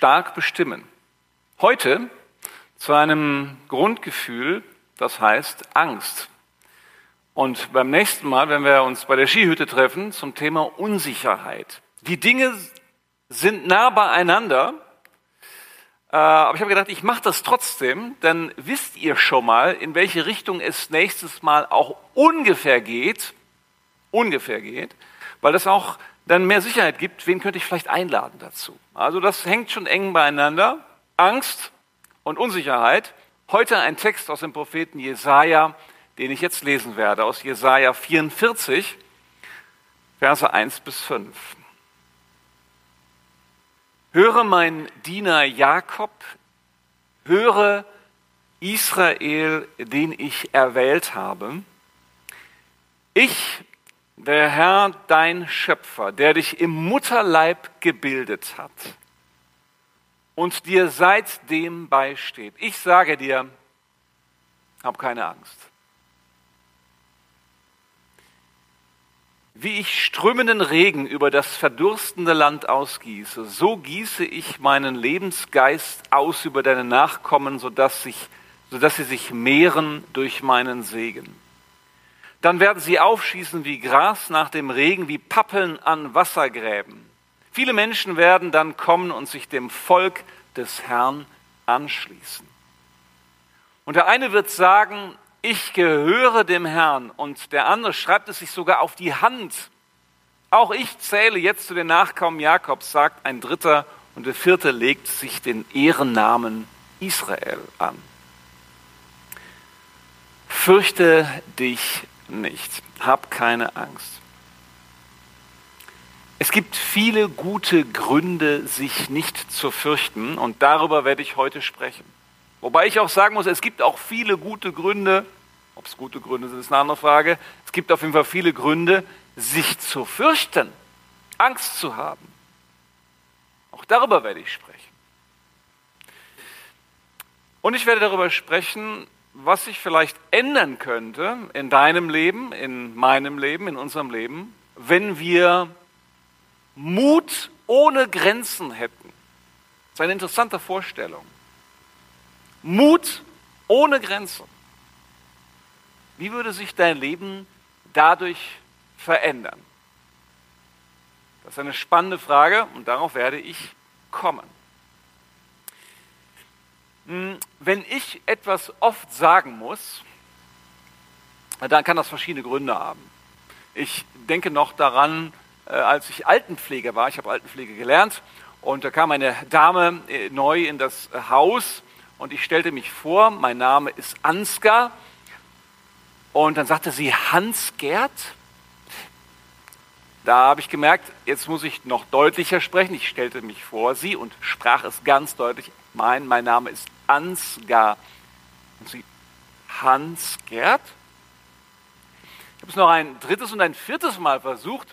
stark bestimmen. Heute zu einem Grundgefühl, das heißt Angst. Und beim nächsten Mal, wenn wir uns bei der Skihütte treffen, zum Thema Unsicherheit. Die Dinge sind nah beieinander, äh, aber ich habe gedacht, ich mache das trotzdem, dann wisst ihr schon mal, in welche Richtung es nächstes Mal auch ungefähr geht, ungefähr geht, weil das auch dann mehr Sicherheit gibt, wen könnte ich vielleicht einladen dazu. Also das hängt schon eng beieinander. Angst und Unsicherheit. Heute ein Text aus dem Propheten Jesaja, den ich jetzt lesen werde, aus Jesaja 44, Verse 1 bis 5. Höre mein Diener Jakob, höre Israel, den ich erwählt habe. Ich, der Herr, dein Schöpfer, der dich im Mutterleib gebildet hat und dir seitdem beisteht. Ich sage dir, hab keine Angst. Wie ich strömenden Regen über das verdurstende Land ausgieße, so gieße ich meinen Lebensgeist aus über deine Nachkommen, sodass, sich, sodass sie sich mehren durch meinen Segen. Dann werden sie aufschießen wie Gras nach dem Regen, wie Pappeln an Wassergräben. Viele Menschen werden dann kommen und sich dem Volk des Herrn anschließen. Und der eine wird sagen, ich gehöre dem Herrn. Und der andere schreibt es sich sogar auf die Hand. Auch ich zähle jetzt zu den Nachkommen Jakobs, sagt ein Dritter. Und der Vierte legt sich den Ehrennamen Israel an. Fürchte dich nicht, hab keine Angst. Es gibt viele gute Gründe, sich nicht zu fürchten, und darüber werde ich heute sprechen. Wobei ich auch sagen muss, es gibt auch viele gute Gründe, ob es gute Gründe sind, ist eine andere Frage. Es gibt auf jeden Fall viele Gründe, sich zu fürchten, Angst zu haben. Auch darüber werde ich sprechen. Und ich werde darüber sprechen, was sich vielleicht ändern könnte in deinem Leben, in meinem Leben, in unserem Leben, wenn wir Mut ohne Grenzen hätten. Das ist eine interessante Vorstellung. Mut ohne Grenzen. Wie würde sich dein Leben dadurch verändern? Das ist eine spannende Frage und darauf werde ich kommen. Wenn ich etwas oft sagen muss, dann kann das verschiedene Gründe haben. Ich denke noch daran, äh, als ich Altenpfleger war, ich habe Altenpflege gelernt, und da kam eine Dame äh, neu in das Haus und ich stellte mich vor, mein Name ist Ansgar und dann sagte sie Hans-Gerd. Da habe ich gemerkt, jetzt muss ich noch deutlicher sprechen. Ich stellte mich vor sie und sprach es ganz deutlich. Mein, mein Name ist Ansgar. Und sie, Hans-Gerd? Ich habe es noch ein drittes und ein viertes Mal versucht,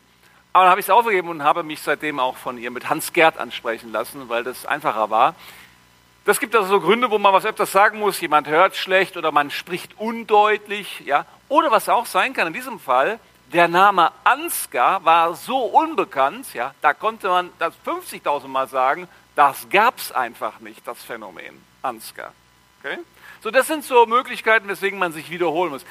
aber dann habe ich es aufgegeben und habe mich seitdem auch von ihr mit Hans-Gerd ansprechen lassen, weil das einfacher war. Das gibt also so Gründe, wo man was öfters sagen muss, jemand hört schlecht oder man spricht undeutlich, ja. Oder was auch sein kann in diesem Fall, der Name Ansgar war so unbekannt, ja, da konnte man das 50.000 Mal sagen, das gab es einfach nicht, das Phänomen Ansgar. Okay? So, das sind so Möglichkeiten, weswegen man sich wiederholen muss.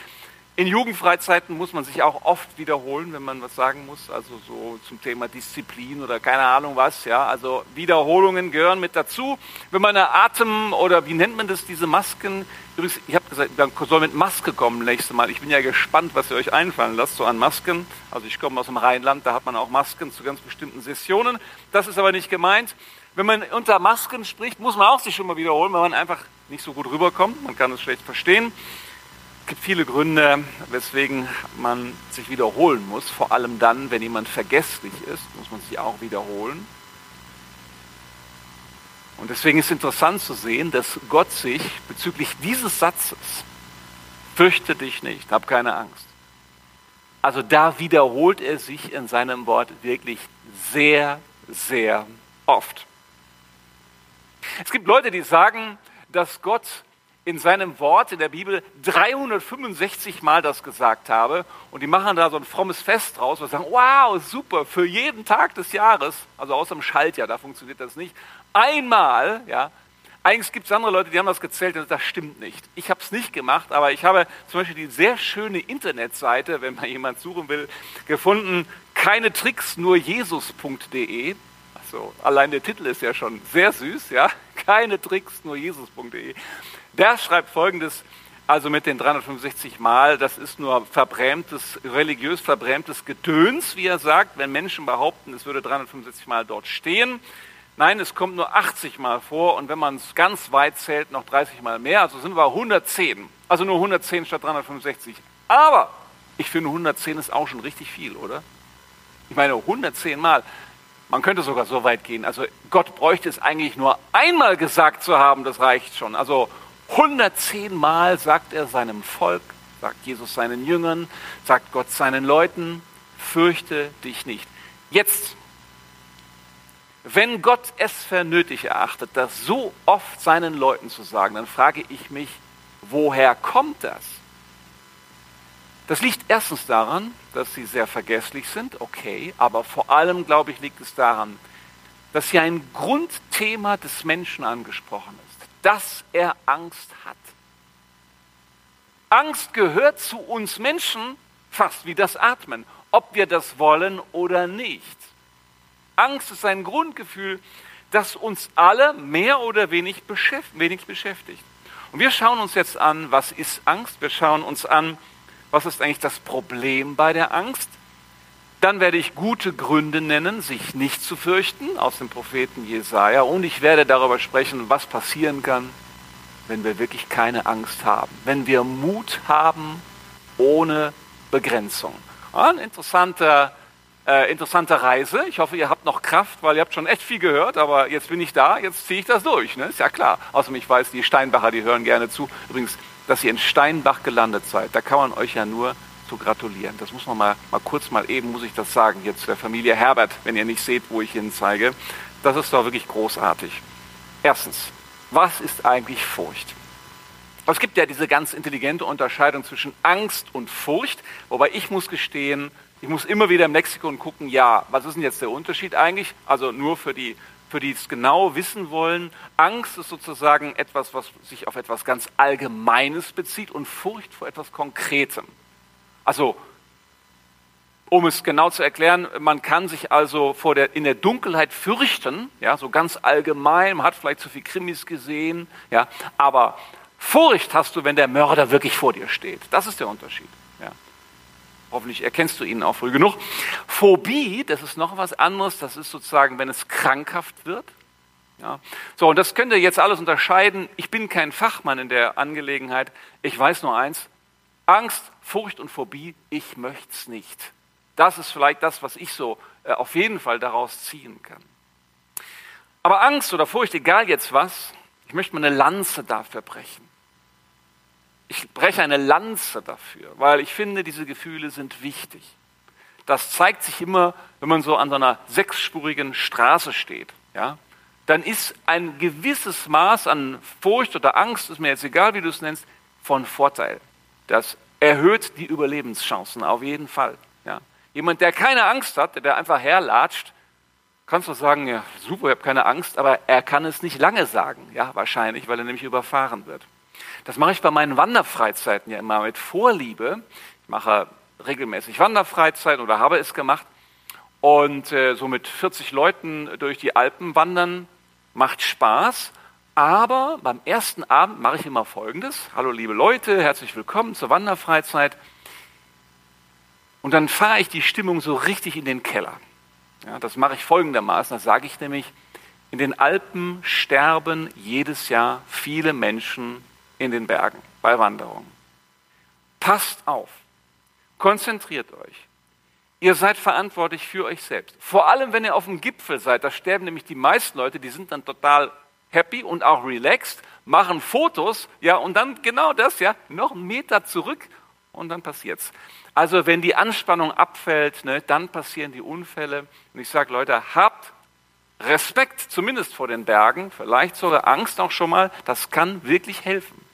In Jugendfreizeiten muss man sich auch oft wiederholen, wenn man was sagen muss, also so zum Thema Disziplin oder keine Ahnung was, ja. Also Wiederholungen gehören mit dazu. Wenn man eine Atem- oder wie nennt man das, diese Masken, übrigens, ich habe gesagt, man soll mit Maske kommen nächstes Mal. Ich bin ja gespannt, was ihr euch einfallen lasst, so an Masken. Also ich komme aus dem Rheinland, da hat man auch Masken zu ganz bestimmten Sessionen. Das ist aber nicht gemeint. Wenn man unter Masken spricht, muss man auch sich schon mal wiederholen, weil man einfach nicht so gut rüberkommt. Man kann es schlecht verstehen. Es gibt viele Gründe, weswegen man sich wiederholen muss. Vor allem dann, wenn jemand vergesslich ist, muss man sich auch wiederholen. Und deswegen ist interessant zu sehen, dass Gott sich bezüglich dieses Satzes, fürchte dich nicht, hab keine Angst. Also da wiederholt er sich in seinem Wort wirklich sehr, sehr oft. Es gibt Leute, die sagen, dass Gott in seinem Wort in der Bibel 365 Mal das gesagt habe. Und die machen da so ein frommes Fest draus und sagen, wow, super, für jeden Tag des Jahres, also außer im Schaltjahr, da funktioniert das nicht, einmal, ja, eigentlich gibt es andere Leute, die haben das gezählt und das stimmt nicht. Ich habe es nicht gemacht, aber ich habe zum Beispiel die sehr schöne Internetseite, wenn man jemand suchen will, gefunden, keine Tricks, nur jesus.de. Also allein der Titel ist ja schon sehr süß, ja. Keine Tricks, nur jesus.de. Der schreibt folgendes, also mit den 365 Mal, das ist nur verbrämtes, religiös verbrämtes Gedöns, wie er sagt, wenn Menschen behaupten, es würde 365 Mal dort stehen. Nein, es kommt nur 80 Mal vor und wenn man es ganz weit zählt, noch 30 Mal mehr. Also sind wir 110. Also nur 110 statt 365. Aber ich finde 110 ist auch schon richtig viel, oder? Ich meine 110 Mal. Man könnte sogar so weit gehen. Also Gott bräuchte es eigentlich nur einmal gesagt zu haben, das reicht schon. Also 110 Mal sagt er seinem Volk, sagt Jesus seinen Jüngern, sagt Gott seinen Leuten, fürchte dich nicht. Jetzt wenn Gott es für nötig erachtet, das so oft seinen Leuten zu sagen, dann frage ich mich, woher kommt das? Das liegt erstens daran, dass sie sehr vergesslich sind, okay, aber vor allem, glaube ich, liegt es daran, dass hier ein Grundthema des Menschen angesprochen ist, dass er Angst hat. Angst gehört zu uns Menschen fast wie das Atmen, ob wir das wollen oder nicht. Angst ist ein Grundgefühl, das uns alle mehr oder wenig beschäftigt. Und wir schauen uns jetzt an, was ist Angst? Wir schauen uns an, was ist eigentlich das Problem bei der Angst? Dann werde ich gute Gründe nennen, sich nicht zu fürchten, aus dem Propheten Jesaja. Und ich werde darüber sprechen, was passieren kann, wenn wir wirklich keine Angst haben. Wenn wir Mut haben ohne Begrenzung. Ein interessanter äh, interessante Reise. Ich hoffe, ihr habt noch Kraft, weil ihr habt schon echt viel gehört, aber jetzt bin ich da, jetzt ziehe ich das durch. Ne? Ist ja klar. Außerdem, ich weiß, die Steinbacher, die hören gerne zu. Übrigens, dass ihr in Steinbach gelandet seid, da kann man euch ja nur zu gratulieren. Das muss man mal, mal kurz mal eben, muss ich das sagen, hier zu der Familie Herbert, wenn ihr nicht seht, wo ich hin zeige. Das ist doch wirklich großartig. Erstens, was ist eigentlich Furcht? Es gibt ja diese ganz intelligente Unterscheidung zwischen Angst und Furcht, wobei ich muss gestehen, ich muss immer wieder im Lexikon gucken, ja, was ist denn jetzt der Unterschied eigentlich? Also nur für die, für die es genau wissen wollen. Angst ist sozusagen etwas, was sich auf etwas ganz Allgemeines bezieht und Furcht vor etwas Konkretem. Also, um es genau zu erklären, man kann sich also vor der, in der Dunkelheit fürchten, ja, so ganz allgemein, man hat vielleicht zu viel Krimis gesehen, ja, aber Furcht hast du, wenn der Mörder wirklich vor dir steht. Das ist der Unterschied. Hoffentlich erkennst du ihn auch früh genug. Phobie, das ist noch was anderes. Das ist sozusagen, wenn es krankhaft wird. Ja. So, und das könnt ihr jetzt alles unterscheiden. Ich bin kein Fachmann in der Angelegenheit. Ich weiß nur eins. Angst, Furcht und Phobie, ich möchte es nicht. Das ist vielleicht das, was ich so äh, auf jeden Fall daraus ziehen kann. Aber Angst oder Furcht, egal jetzt was, ich möchte mal eine Lanze dafür brechen ich breche eine Lanze dafür, weil ich finde, diese Gefühle sind wichtig. Das zeigt sich immer, wenn man so an so einer sechsspurigen Straße steht. Ja? Dann ist ein gewisses Maß an Furcht oder Angst, ist mir jetzt egal, wie du es nennst, von Vorteil. Das erhöht die Überlebenschancen auf jeden Fall. Ja? Jemand, der keine Angst hat, der einfach herlatscht, kannst du sagen, ja, super, ich habe keine Angst, aber er kann es nicht lange sagen, ja, wahrscheinlich, weil er nämlich überfahren wird. Das mache ich bei meinen Wanderfreizeiten ja immer mit Vorliebe. Ich mache regelmäßig Wanderfreizeit oder habe es gemacht. Und äh, so mit 40 Leuten durch die Alpen wandern macht Spaß. Aber beim ersten Abend mache ich immer Folgendes. Hallo liebe Leute, herzlich willkommen zur Wanderfreizeit. Und dann fahre ich die Stimmung so richtig in den Keller. Ja, das mache ich folgendermaßen. Da sage ich nämlich, in den Alpen sterben jedes Jahr viele Menschen in den Bergen bei Wanderungen. Passt auf, konzentriert euch. Ihr seid verantwortlich für euch selbst. Vor allem, wenn ihr auf dem Gipfel seid, da sterben nämlich die meisten Leute, die sind dann total happy und auch relaxed, machen Fotos, ja, und dann genau das, ja, noch einen Meter zurück und dann passiert's. Also, wenn die Anspannung abfällt, ne, dann passieren die Unfälle. Und ich sage, Leute, habt Respekt, zumindest vor den Bergen, vielleicht sogar Angst auch schon mal, das kann wirklich helfen.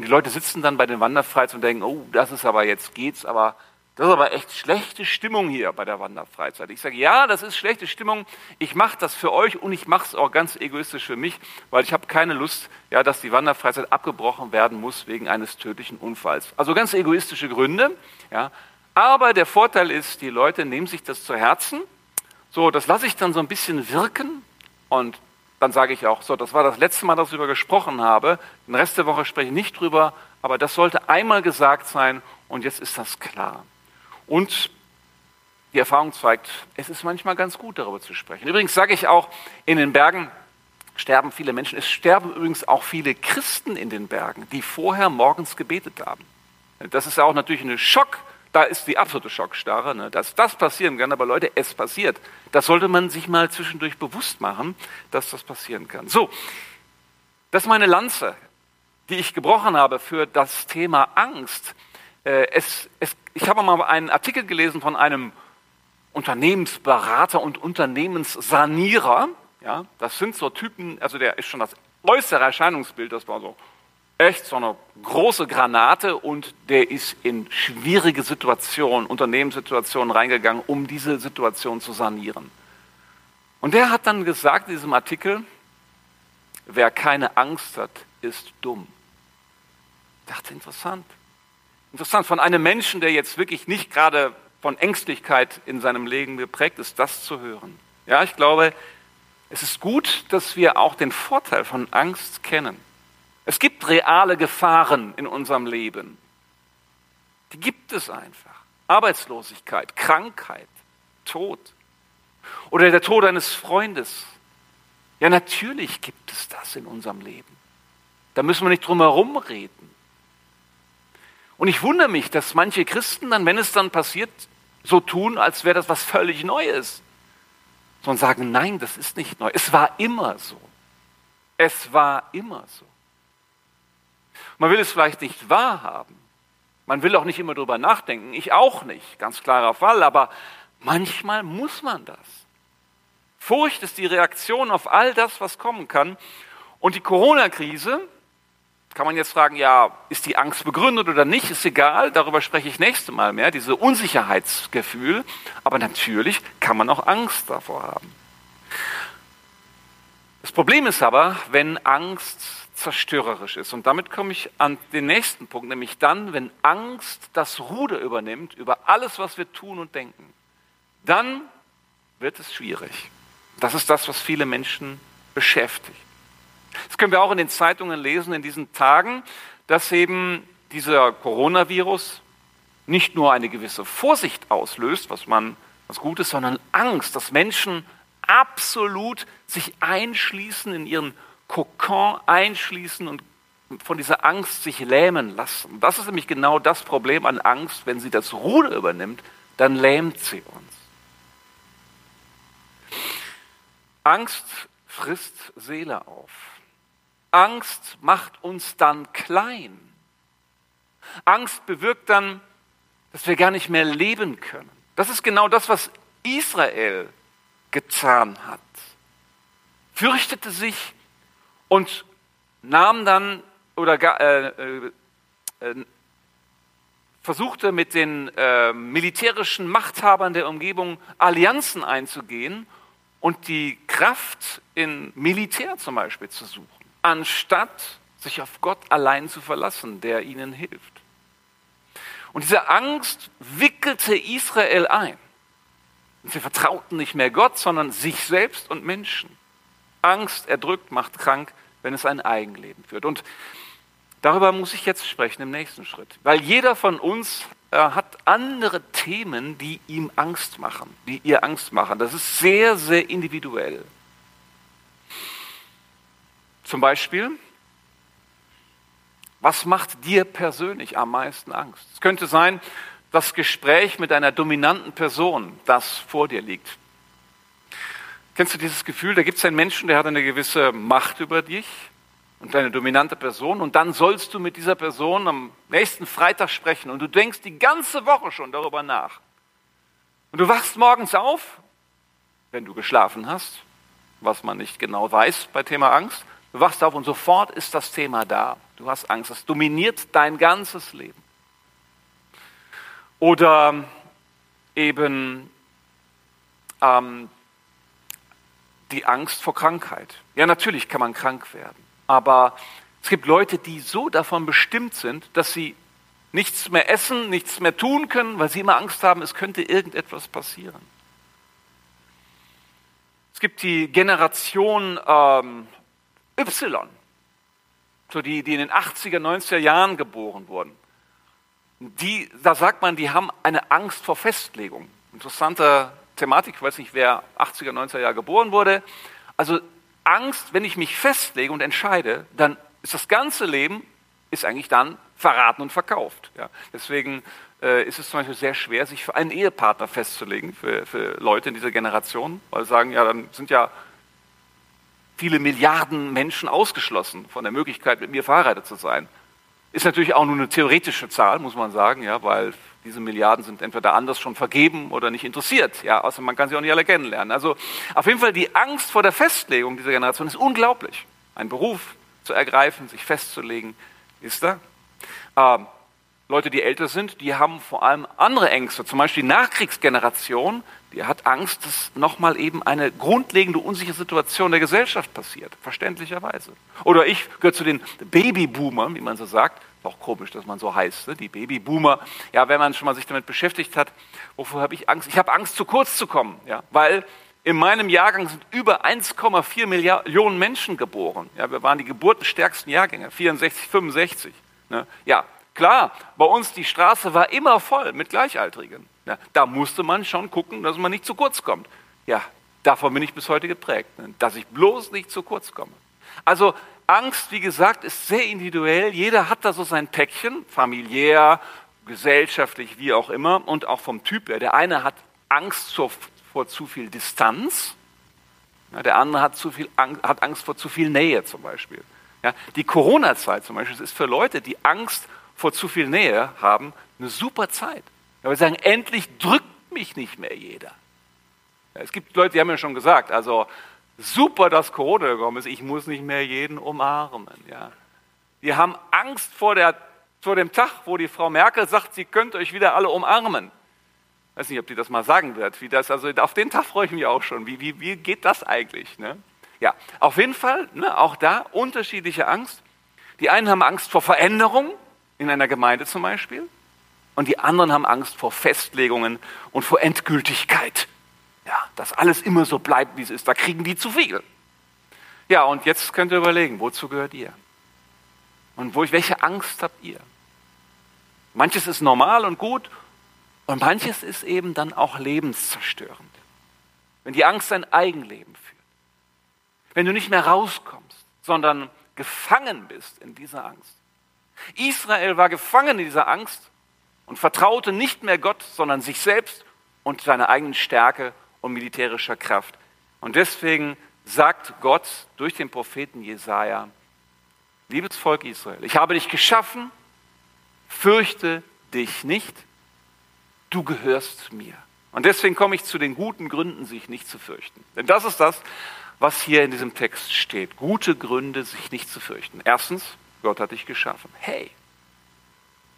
Und die Leute sitzen dann bei den Wanderfreizeiten und denken, oh, das ist aber jetzt geht's, aber das ist aber echt schlechte Stimmung hier bei der Wanderfreizeit. Ich sage, ja, das ist schlechte Stimmung. Ich mache das für euch und ich mache es auch ganz egoistisch für mich, weil ich habe keine Lust, ja, dass die Wanderfreizeit abgebrochen werden muss wegen eines tödlichen Unfalls. Also ganz egoistische Gründe. Ja. Aber der Vorteil ist, die Leute nehmen sich das zu Herzen. So, das lasse ich dann so ein bisschen wirken und dann sage ich auch, so, das war das letzte Mal, dass ich darüber gesprochen habe. Den Rest der Woche spreche ich nicht drüber, aber das sollte einmal gesagt sein und jetzt ist das klar. Und die Erfahrung zeigt, es ist manchmal ganz gut, darüber zu sprechen. Übrigens sage ich auch, in den Bergen sterben viele Menschen. Es sterben übrigens auch viele Christen in den Bergen, die vorher morgens gebetet haben. Das ist ja auch natürlich eine Schock, da ist die absolute Schockstarre, ne? dass das passieren kann. Aber Leute, es passiert. Das sollte man sich mal zwischendurch bewusst machen, dass das passieren kann. So, das ist meine Lanze, die ich gebrochen habe für das Thema Angst. Äh, es, es, ich habe mal einen Artikel gelesen von einem Unternehmensberater und Unternehmenssanierer. Ja, das sind so Typen, also der ist schon das äußere Erscheinungsbild, das war so echt so eine große Granate und der ist in schwierige Situationen, Unternehmenssituationen reingegangen, um diese Situation zu sanieren. Und der hat dann gesagt in diesem Artikel, wer keine Angst hat, ist dumm. Ich dachte, interessant. Interessant, von einem Menschen, der jetzt wirklich nicht gerade von Ängstlichkeit in seinem Leben geprägt ist, das zu hören. Ja, ich glaube, es ist gut, dass wir auch den Vorteil von Angst kennen. Es gibt reale Gefahren in unserem Leben. Die gibt es einfach. Arbeitslosigkeit, Krankheit, Tod oder der Tod eines Freundes. Ja, natürlich gibt es das in unserem Leben. Da müssen wir nicht drum herum reden. Und ich wundere mich, dass manche Christen dann, wenn es dann passiert, so tun, als wäre das was völlig Neues. Sondern sagen, nein, das ist nicht neu. Es war immer so. Es war immer so. Man will es vielleicht nicht wahrhaben. Man will auch nicht immer darüber nachdenken. Ich auch nicht, ganz klarer Fall. Aber manchmal muss man das. Furcht ist die Reaktion auf all das, was kommen kann. Und die Corona-Krise, kann man jetzt fragen, ja, ist die Angst begründet oder nicht, ist egal, darüber spreche ich nächste Mal mehr, diese Unsicherheitsgefühl. Aber natürlich kann man auch Angst davor haben. Das Problem ist aber, wenn Angst zerstörerisch ist. Und damit komme ich an den nächsten Punkt, nämlich dann, wenn Angst das Ruder übernimmt über alles, was wir tun und denken, dann wird es schwierig. Das ist das, was viele Menschen beschäftigt. Das können wir auch in den Zeitungen lesen in diesen Tagen, dass eben dieser Coronavirus nicht nur eine gewisse Vorsicht auslöst, was man was Gutes, sondern Angst, dass Menschen absolut sich einschließen in ihren Kokon einschließen und von dieser Angst sich lähmen lassen. Das ist nämlich genau das Problem an Angst. Wenn sie das Ruder übernimmt, dann lähmt sie uns. Angst frisst Seele auf. Angst macht uns dann klein. Angst bewirkt dann, dass wir gar nicht mehr leben können. Das ist genau das, was Israel getan hat. Fürchtete sich und nahm dann oder äh, äh, äh, versuchte mit den äh, militärischen Machthabern der Umgebung Allianzen einzugehen und die Kraft in Militär zum Beispiel zu suchen, anstatt sich auf Gott allein zu verlassen, der ihnen hilft. Und diese Angst wickelte Israel ein. sie vertrauten nicht mehr Gott, sondern sich selbst und Menschen. Angst erdrückt, macht krank, wenn es ein Eigenleben führt. Und darüber muss ich jetzt sprechen im nächsten Schritt. Weil jeder von uns äh, hat andere Themen, die ihm Angst machen, die ihr Angst machen. Das ist sehr, sehr individuell. Zum Beispiel, was macht dir persönlich am meisten Angst? Es könnte sein, das Gespräch mit einer dominanten Person, das vor dir liegt. Kennst du dieses Gefühl, da gibt es einen Menschen, der hat eine gewisse Macht über dich und eine dominante Person und dann sollst du mit dieser Person am nächsten Freitag sprechen und du denkst die ganze Woche schon darüber nach. Und du wachst morgens auf, wenn du geschlafen hast, was man nicht genau weiß bei Thema Angst, Du wachst auf und sofort ist das Thema da. Du hast Angst. Das dominiert dein ganzes Leben. Oder eben ähm, die Angst vor Krankheit. Ja, natürlich kann man krank werden, aber es gibt Leute, die so davon bestimmt sind, dass sie nichts mehr essen, nichts mehr tun können, weil sie immer Angst haben, es könnte irgendetwas passieren. Es gibt die Generation ähm, Y, so die, die in den 80er, 90er Jahren geboren wurden. Die, da sagt man, die haben eine Angst vor Festlegung. Interessante Thematik, ich weiß nicht, wer 80er, 90er Jahre geboren wurde. Also Angst, wenn ich mich festlege und entscheide, dann ist das ganze Leben ist eigentlich dann verraten und verkauft. Ja. Deswegen äh, ist es zum Beispiel sehr schwer, sich für einen Ehepartner festzulegen, für, für Leute in dieser Generation, weil sie sagen, ja, dann sind ja viele Milliarden Menschen ausgeschlossen von der Möglichkeit, mit mir verheiratet zu sein. Ist natürlich auch nur eine theoretische Zahl, muss man sagen, ja, weil diese Milliarden sind entweder anders schon vergeben oder nicht interessiert. Ja, außer man kann sie auch nicht alle kennenlernen. Also auf jeden Fall die Angst vor der Festlegung dieser Generation ist unglaublich. Ein Beruf zu ergreifen, sich festzulegen, ist da. Ähm, Leute, die älter sind, die haben vor allem andere Ängste. Zum Beispiel die Nachkriegsgeneration, die hat Angst, dass nochmal eben eine grundlegende unsichere Situation der Gesellschaft passiert. Verständlicherweise. Oder ich gehöre zu den Babyboomern, wie man so sagt. Auch komisch, dass man so heißt, ne? die Babyboomer. Ja, wenn man schon mal sich damit beschäftigt hat, wovor habe ich Angst? Ich habe Angst, zu kurz zu kommen, ja, weil in meinem Jahrgang sind über 1,4 Millionen Menschen geboren. Ja, wir waren die geburtenstärksten Jahrgänge, 64, 65. Ne? Ja, klar, bei uns die Straße war immer voll mit Gleichaltrigen. Ja, da musste man schon gucken, dass man nicht zu kurz kommt. Ja, davon bin ich bis heute geprägt, ne? dass ich bloß nicht zu kurz komme. Also Angst, wie gesagt, ist sehr individuell. Jeder hat da so sein Päckchen, familiär, gesellschaftlich, wie auch immer, und auch vom Typ her. Der eine hat Angst vor, vor zu viel Distanz, ja, der andere hat, zu viel Angst, hat Angst vor zu viel Nähe zum Beispiel. Ja, die Corona-Zeit zum Beispiel ist für Leute, die Angst vor zu viel Nähe haben, eine super Zeit. Ja, wir sagen, endlich drückt mich nicht mehr jeder. Ja, es gibt Leute, die haben ja schon gesagt, also super, dass Corona gekommen ist, ich muss nicht mehr jeden umarmen. Ja. Die haben Angst vor, der, vor dem Tag, wo die Frau Merkel sagt, sie könnt euch wieder alle umarmen. Ich weiß nicht, ob die das mal sagen wird. Wie das, also auf den Tag freue ich mich auch schon. Wie, wie, wie geht das eigentlich? Ne? Ja, auf jeden Fall, ne, auch da unterschiedliche Angst. Die einen haben Angst vor Veränderung, in einer Gemeinde zum Beispiel, und die anderen haben Angst vor Festlegungen und vor Endgültigkeit dass alles immer so bleibt, wie es ist. Da kriegen die zu viel. Ja, und jetzt könnt ihr überlegen, wozu gehört ihr? Und wo, welche Angst habt ihr? Manches ist normal und gut und manches ist eben dann auch lebenszerstörend. Wenn die Angst dein Eigenleben führt. Wenn du nicht mehr rauskommst, sondern gefangen bist in dieser Angst. Israel war gefangen in dieser Angst und vertraute nicht mehr Gott, sondern sich selbst und seiner eigenen Stärke und militärischer Kraft. Und deswegen sagt Gott durch den Propheten Jesaja: Liebes Volk Israel, ich habe dich geschaffen, fürchte dich nicht, du gehörst mir. Und deswegen komme ich zu den guten Gründen, sich nicht zu fürchten. Denn das ist das, was hier in diesem Text steht. Gute Gründe, sich nicht zu fürchten. Erstens, Gott hat dich geschaffen. Hey,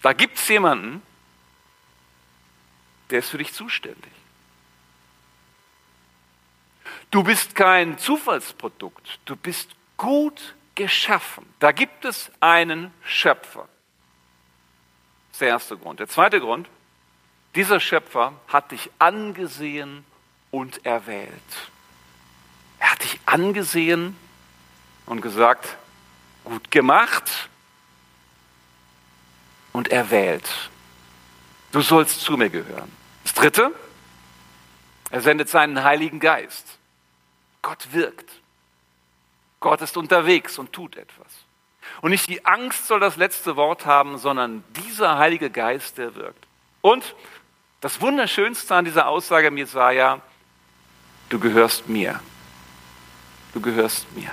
da gibt es jemanden, der ist für dich zuständig. Du bist kein Zufallsprodukt, du bist gut geschaffen. Da gibt es einen Schöpfer. Das ist der erste Grund. Der zweite Grund, dieser Schöpfer hat dich angesehen und erwählt. Er hat dich angesehen und gesagt, gut gemacht und erwählt. Du sollst zu mir gehören. Das dritte, er sendet seinen Heiligen Geist. Gott wirkt. Gott ist unterwegs und tut etwas. Und nicht die Angst soll das letzte Wort haben, sondern dieser Heilige Geist, der wirkt. Und das Wunderschönste an dieser Aussage im Jesaja, du gehörst mir. Du gehörst mir.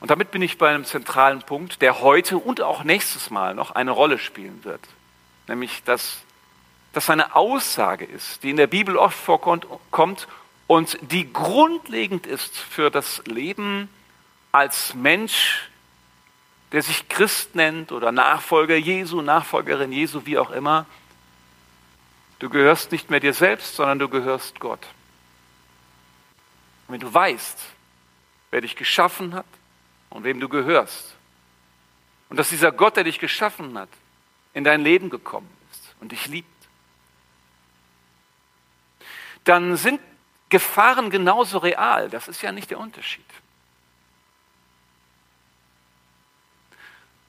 Und damit bin ich bei einem zentralen Punkt, der heute und auch nächstes Mal noch eine Rolle spielen wird. Nämlich, dass das eine Aussage ist, die in der Bibel oft vorkommt und die grundlegend ist für das Leben als Mensch, der sich Christ nennt oder Nachfolger Jesu, Nachfolgerin Jesu, wie auch immer. Du gehörst nicht mehr dir selbst, sondern du gehörst Gott. Und wenn du weißt, wer dich geschaffen hat und wem du gehörst, und dass dieser Gott, der dich geschaffen hat, in dein Leben gekommen ist und dich liebt, dann sind Gefahren genauso real. Das ist ja nicht der Unterschied.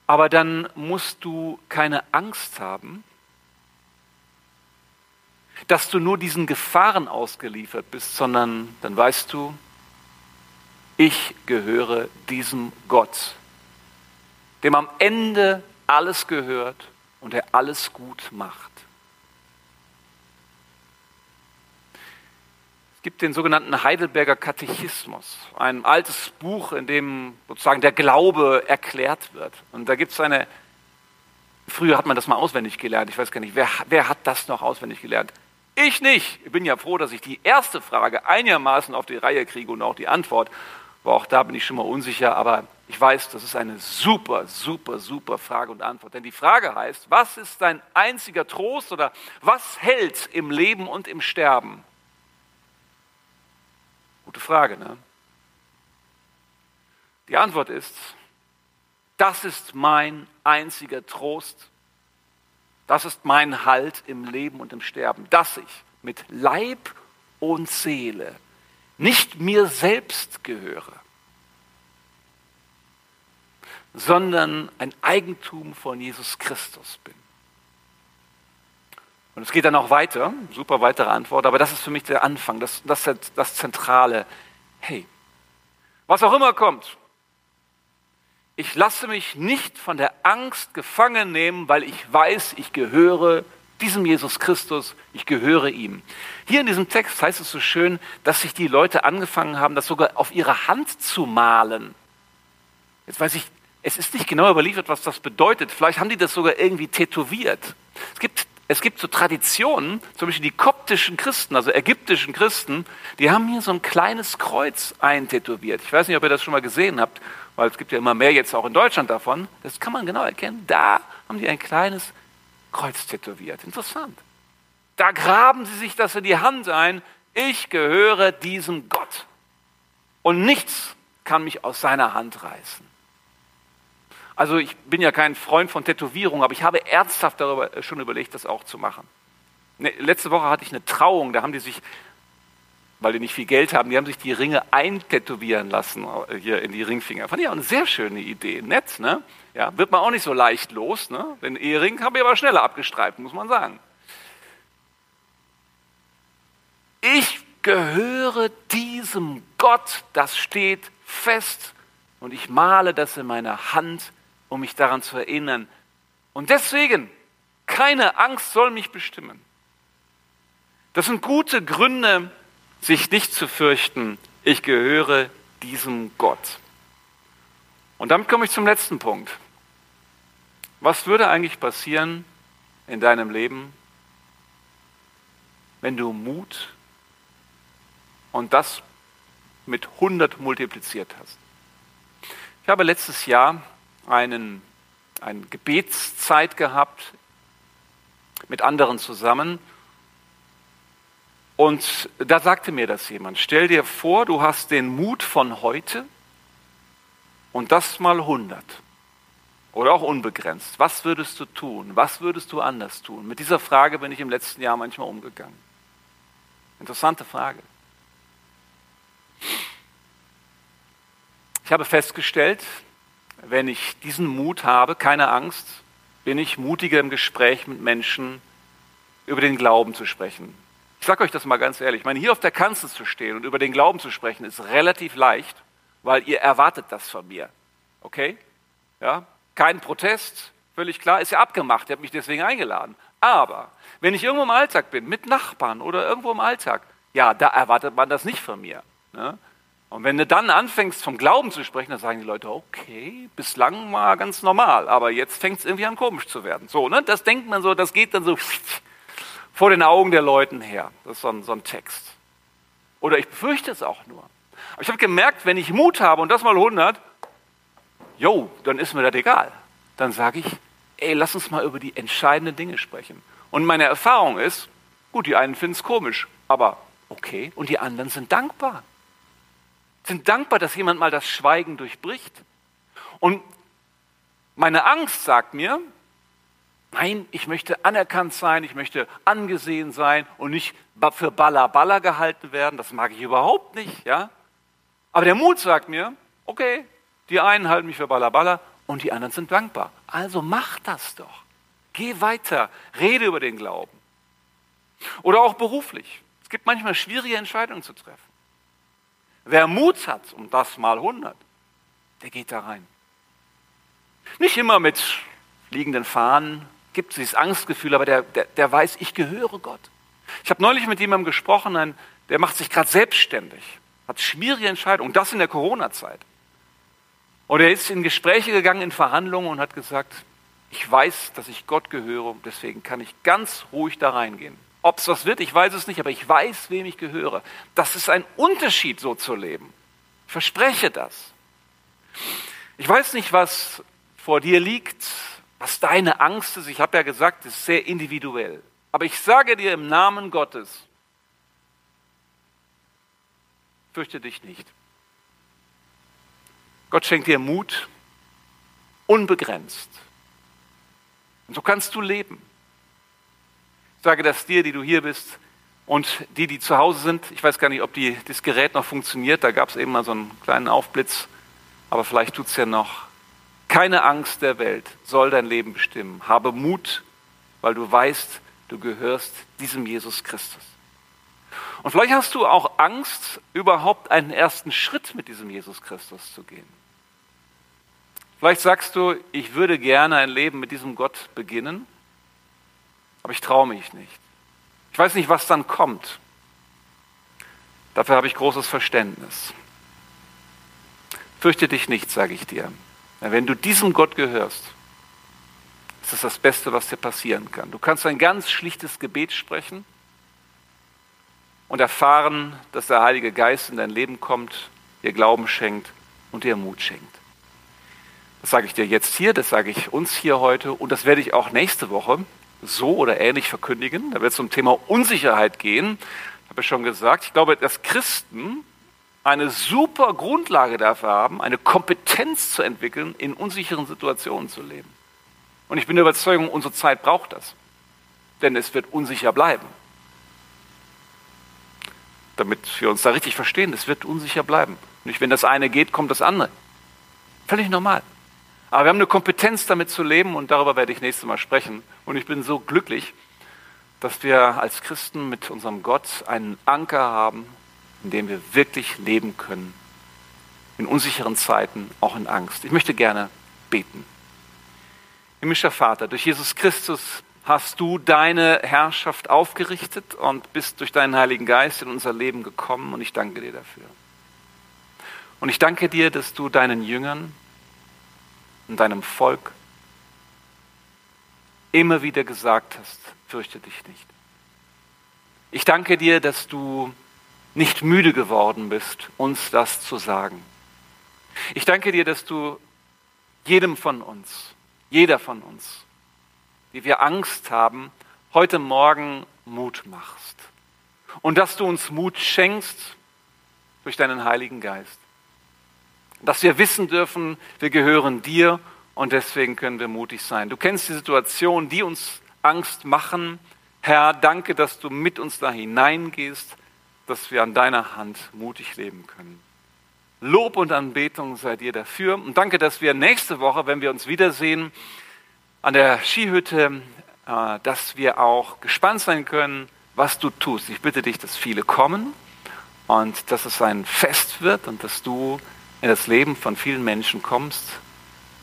Aber dann musst du keine Angst haben, dass du nur diesen Gefahren ausgeliefert bist, sondern dann weißt du, ich gehöre diesem Gott, dem am Ende alles gehört und der alles gut macht. Gibt den sogenannten Heidelberger Katechismus, ein altes Buch, in dem sozusagen der Glaube erklärt wird. Und da gibt es eine, früher hat man das mal auswendig gelernt, ich weiß gar nicht, wer, wer hat das noch auswendig gelernt? Ich nicht. Ich bin ja froh, dass ich die erste Frage einigermaßen auf die Reihe kriege und auch die Antwort. Aber auch da bin ich schon mal unsicher, aber ich weiß, das ist eine super, super, super Frage und Antwort. Denn die Frage heißt, was ist dein einziger Trost oder was hält im Leben und im Sterben? Gute Frage, ne? Die Antwort ist, das ist mein einziger Trost, das ist mein Halt im Leben und im Sterben, dass ich mit Leib und Seele nicht mir selbst gehöre, sondern ein Eigentum von Jesus Christus bin. Und es geht dann auch weiter, super weitere Antwort, aber das ist für mich der Anfang, das, das, das Zentrale. Hey, was auch immer kommt, ich lasse mich nicht von der Angst gefangen nehmen, weil ich weiß, ich gehöre diesem Jesus Christus, ich gehöre ihm. Hier in diesem Text heißt es so schön, dass sich die Leute angefangen haben, das sogar auf ihre Hand zu malen. Jetzt weiß ich, es ist nicht genau überliefert, was das bedeutet. Vielleicht haben die das sogar irgendwie tätowiert. Es gibt es gibt so Traditionen, zum Beispiel die koptischen Christen, also ägyptischen Christen, die haben hier so ein kleines Kreuz eintätowiert. Ich weiß nicht, ob ihr das schon mal gesehen habt, weil es gibt ja immer mehr jetzt auch in Deutschland davon. Das kann man genau erkennen. Da haben die ein kleines Kreuz tätowiert. Interessant. Da graben sie sich das in die Hand ein. Ich gehöre diesem Gott. Und nichts kann mich aus seiner Hand reißen. Also ich bin ja kein Freund von Tätowierung, aber ich habe ernsthaft darüber äh, schon überlegt, das auch zu machen. Ne, letzte Woche hatte ich eine Trauung, da haben die sich, weil die nicht viel Geld haben, die haben sich die Ringe eintätowieren lassen äh, hier in die Ringfinger. Fand ich auch eine sehr schöne Idee, nett, ne? Ja, wird man auch nicht so leicht los, ne? Den Ehering habe ich aber schneller abgestreift, muss man sagen. Ich gehöre diesem Gott, das steht fest und ich male das in meiner Hand um mich daran zu erinnern. Und deswegen, keine Angst soll mich bestimmen. Das sind gute Gründe, sich nicht zu fürchten. Ich gehöre diesem Gott. Und damit komme ich zum letzten Punkt. Was würde eigentlich passieren in deinem Leben, wenn du Mut und das mit 100 multipliziert hast? Ich habe letztes Jahr einen, eine Gebetszeit gehabt mit anderen zusammen. Und da sagte mir das jemand, stell dir vor, du hast den Mut von heute und das mal 100 oder auch unbegrenzt. Was würdest du tun? Was würdest du anders tun? Mit dieser Frage bin ich im letzten Jahr manchmal umgegangen. Interessante Frage. Ich habe festgestellt, wenn ich diesen Mut habe, keine Angst, bin ich mutiger im Gespräch mit Menschen über den Glauben zu sprechen. Ich sage euch das mal ganz ehrlich, ich meine, hier auf der Kanzel zu stehen und über den Glauben zu sprechen, ist relativ leicht, weil ihr erwartet das von mir. Okay? Ja? Kein Protest, völlig klar, ist ja abgemacht, ihr habt mich deswegen eingeladen. Aber wenn ich irgendwo im Alltag bin, mit Nachbarn oder irgendwo im Alltag, ja, da erwartet man das nicht von mir. Ne? Und wenn du dann anfängst vom Glauben zu sprechen, dann sagen die Leute, okay, bislang war ganz normal, aber jetzt fängt es irgendwie an komisch zu werden. So, ne? Das denkt man so, das geht dann so vor den Augen der Leuten her. Das ist so ein, so ein Text. Oder ich befürchte es auch nur. Aber ich habe gemerkt, wenn ich Mut habe und das mal 100, jo, dann ist mir das egal. Dann sage ich, ey, lass uns mal über die entscheidenden Dinge sprechen. Und meine Erfahrung ist, gut, die einen finden es komisch, aber okay. Und die anderen sind dankbar. Sind dankbar, dass jemand mal das Schweigen durchbricht. Und meine Angst sagt mir, nein, ich möchte anerkannt sein, ich möchte angesehen sein und nicht für Baller Baller gehalten werden. Das mag ich überhaupt nicht, ja. Aber der Mut sagt mir, okay, die einen halten mich für Baller Baller und die anderen sind dankbar. Also mach das doch. Geh weiter, rede über den Glauben. Oder auch beruflich. Es gibt manchmal schwierige Entscheidungen zu treffen. Wer Mut hat, um das mal 100, der geht da rein. Nicht immer mit fliegenden Fahnen, gibt es dieses Angstgefühl, aber der, der, der weiß, ich gehöre Gott. Ich habe neulich mit jemandem gesprochen, ein, der macht sich gerade selbstständig, hat schwierige Entscheidungen, das in der Corona-Zeit. Und er ist in Gespräche gegangen, in Verhandlungen und hat gesagt, ich weiß, dass ich Gott gehöre deswegen kann ich ganz ruhig da reingehen. Ob es was wird, ich weiß es nicht, aber ich weiß, wem ich gehöre. Das ist ein Unterschied, so zu leben. Ich verspreche das. Ich weiß nicht, was vor dir liegt, was deine Angst ist. Ich habe ja gesagt, es ist sehr individuell. Aber ich sage dir im Namen Gottes, fürchte dich nicht. Gott schenkt dir Mut, unbegrenzt. Und so kannst du leben. Ich sage das dir, die du hier bist und die, die zu Hause sind. Ich weiß gar nicht, ob die, das Gerät noch funktioniert. Da gab es eben mal so einen kleinen Aufblitz. Aber vielleicht tut es ja noch. Keine Angst der Welt soll dein Leben bestimmen. Habe Mut, weil du weißt, du gehörst diesem Jesus Christus. Und vielleicht hast du auch Angst, überhaupt einen ersten Schritt mit diesem Jesus Christus zu gehen. Vielleicht sagst du, ich würde gerne ein Leben mit diesem Gott beginnen, aber ich traue mich nicht. Ich weiß nicht, was dann kommt. Dafür habe ich großes Verständnis. Fürchte dich nicht, sage ich dir. Wenn du diesem Gott gehörst, ist das das Beste, was dir passieren kann. Du kannst ein ganz schlichtes Gebet sprechen und erfahren, dass der Heilige Geist in dein Leben kommt, dir Glauben schenkt und dir Mut schenkt. Das sage ich dir jetzt hier, das sage ich uns hier heute und das werde ich auch nächste Woche so oder ähnlich verkündigen. Da wird es zum Thema Unsicherheit gehen. Ich habe ja schon gesagt, ich glaube, dass Christen eine super Grundlage dafür haben, eine Kompetenz zu entwickeln, in unsicheren Situationen zu leben. Und ich bin der Überzeugung, unsere Zeit braucht das. Denn es wird unsicher bleiben. Damit wir uns da richtig verstehen, es wird unsicher bleiben. Nicht, wenn das eine geht, kommt das andere. Völlig normal. Aber wir haben eine Kompetenz, damit zu leben und darüber werde ich nächstes Mal sprechen. Und ich bin so glücklich, dass wir als Christen mit unserem Gott einen Anker haben, in dem wir wirklich leben können. In unsicheren Zeiten, auch in Angst. Ich möchte gerne beten. Himmlischer Vater, durch Jesus Christus hast du deine Herrschaft aufgerichtet und bist durch deinen Heiligen Geist in unser Leben gekommen und ich danke dir dafür. Und ich danke dir, dass du deinen Jüngern und deinem Volk immer wieder gesagt hast, fürchte dich nicht. Ich danke dir, dass du nicht müde geworden bist, uns das zu sagen. Ich danke dir, dass du jedem von uns, jeder von uns, wie wir Angst haben, heute Morgen Mut machst. Und dass du uns Mut schenkst durch deinen Heiligen Geist dass wir wissen dürfen, wir gehören dir und deswegen können wir mutig sein. Du kennst die Situationen, die uns Angst machen. Herr, danke, dass du mit uns da hineingehst, dass wir an deiner Hand mutig leben können. Lob und Anbetung sei dir dafür. Und danke, dass wir nächste Woche, wenn wir uns wiedersehen, an der Skihütte, äh, dass wir auch gespannt sein können, was du tust. Ich bitte dich, dass viele kommen und dass es ein Fest wird und dass du in das Leben von vielen Menschen kommst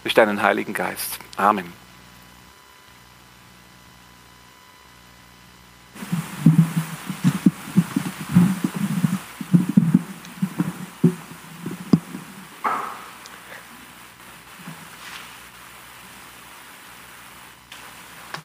durch deinen Heiligen Geist. Amen.